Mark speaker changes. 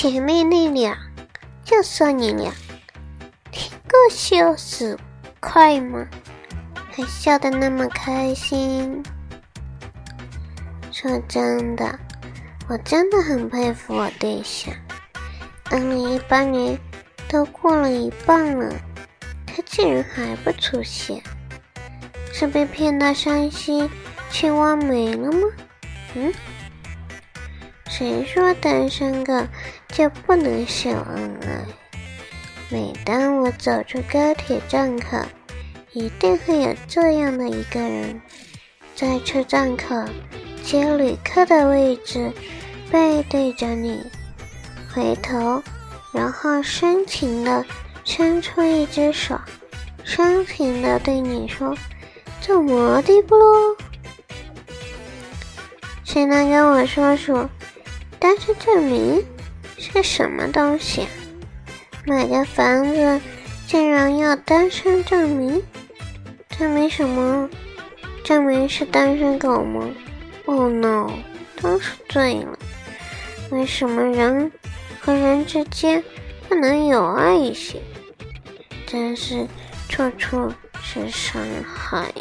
Speaker 1: 姐妹那俩，就说你俩，听个笑死，快吗？还笑得那么开心。说真的，我真的很佩服我对象。二零一八年都过了一半了，他竟然还不出现，是被骗到山西去挖煤了吗？嗯？谁说单身狗就不能秀恩爱？每当我走出高铁站口，一定会有这样的一个人，在车站口接旅客的位置，背对着你，回头，然后深情的伸出一只手，深情的对你说：“怎么的不喽？谁能跟我说说？”单身证明是什么东西？买个房子竟然要单身证明？证明什么？证明是单身狗吗？Oh no，都是醉了。为什么人和人之间不能有爱一些？真是处处是伤害。